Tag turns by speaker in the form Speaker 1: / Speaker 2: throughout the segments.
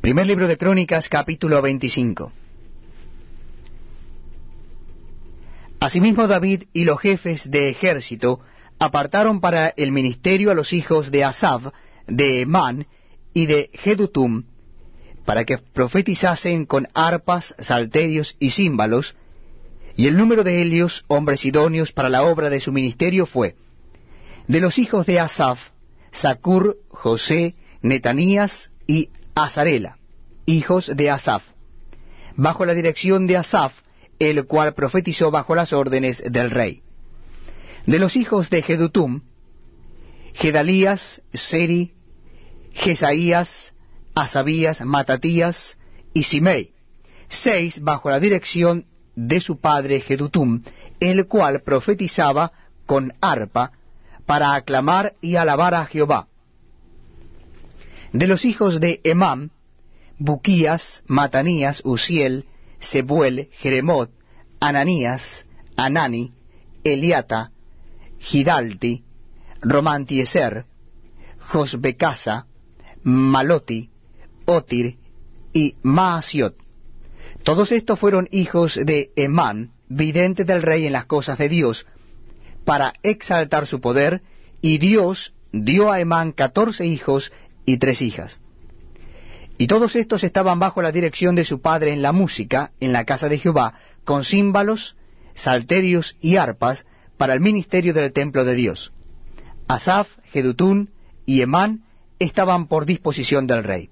Speaker 1: Primer libro de Crónicas, capítulo 25. Asimismo David y los jefes de ejército apartaron para el ministerio a los hijos de Asaf, de Emán y de Jedutum, para que profetizasen con arpas, salterios y címbalos, y el número de ellos, hombres idóneos para la obra de su ministerio, fue de los hijos de Asaf, Sacur, José, Netanías y Hijos de Asaf, bajo la dirección de Asaf, el cual profetizó bajo las órdenes del rey. De los hijos de Jedutum, Gedalías, Seri, Jesaías, Asabías, Matatías y Simei, seis bajo la dirección de su padre Jedutum, el cual profetizaba con arpa para aclamar y alabar a Jehová. De los hijos de Emam, Buquías, Matanías, Uziel, Sebuel, Jeremot, Ananías, Anani, Eliata, Gidalti, Romantieser, Josbecasa, Maloti, Otir y Maasiot. Todos estos fueron hijos de Emán, vidente del rey en las cosas de Dios, para exaltar su poder, y Dios dio a Emán catorce hijos y tres hijas. Y todos estos estaban bajo la dirección de su padre en la música, en la casa de Jehová, con címbalos, salterios y arpas, para el ministerio del templo de Dios. Asaf, Jedutún y Emán estaban por disposición del rey.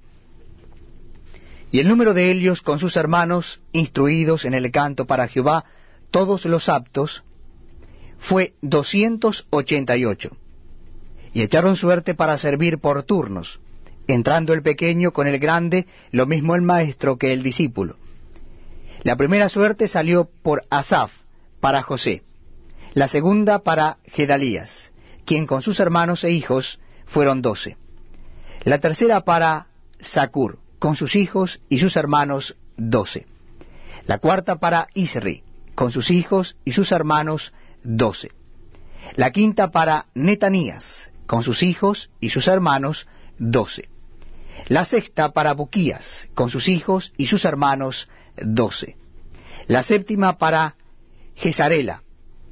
Speaker 1: Y el número de ellos con sus hermanos, instruidos en el canto para Jehová, todos los aptos, fue doscientos ochenta y ocho. Y echaron suerte para servir por turnos, entrando el pequeño con el grande, lo mismo el maestro que el discípulo. La primera suerte salió por Asaf, para José, la segunda para Gedalías, quien con sus hermanos e hijos fueron doce. La tercera para Sacur, con sus hijos y sus hermanos doce. La cuarta para Isri, con sus hijos y sus hermanos doce. La quinta para Netanías, con sus hijos y sus hermanos doce. La sexta para Buquías, con sus hijos y sus hermanos doce. La séptima para Gesarela,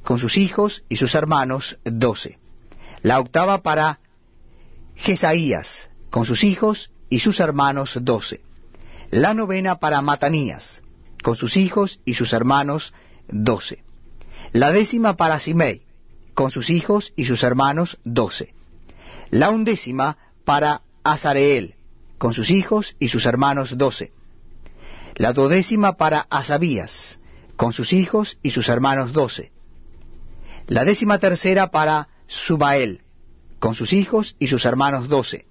Speaker 1: con sus hijos y sus hermanos doce. La octava para Jesaías, con sus hijos y sus hermanos doce. La novena para Matanías, con sus hijos y sus hermanos doce. La décima para Simei, con sus hijos y sus hermanos doce. La undécima para Azareel, con sus hijos y sus hermanos doce. La duodécima para Asabías, con sus hijos y sus hermanos doce. La décima tercera para Subael, con sus hijos y sus hermanos doce.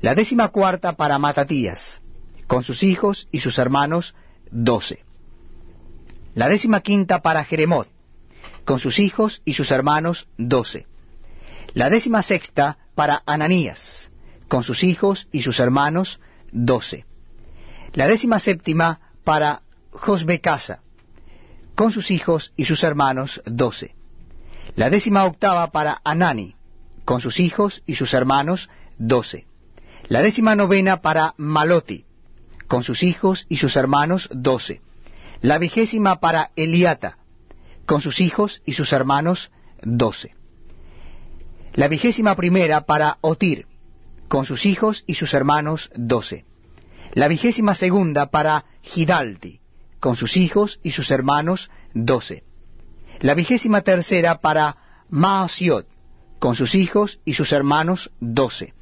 Speaker 1: La décima cuarta para Matatías, con sus hijos y sus hermanos doce. La décima quinta para Jeremot, con sus hijos y sus hermanos doce. La décima sexta para Ananías, con sus hijos y sus hermanos doce. La décima séptima para Josbecasa, con sus hijos y sus hermanos doce. La décima octava para Anani, con sus hijos y sus hermanos doce. La décima novena para Maloti, con sus hijos y sus hermanos doce. La vigésima para Eliata, con sus hijos y sus hermanos doce. La vigésima primera para Otir, con sus hijos y sus hermanos doce. La vigésima segunda para Gidalti, con sus hijos y sus hermanos doce. La vigésima tercera para Maasiot, con sus hijos y sus hermanos doce.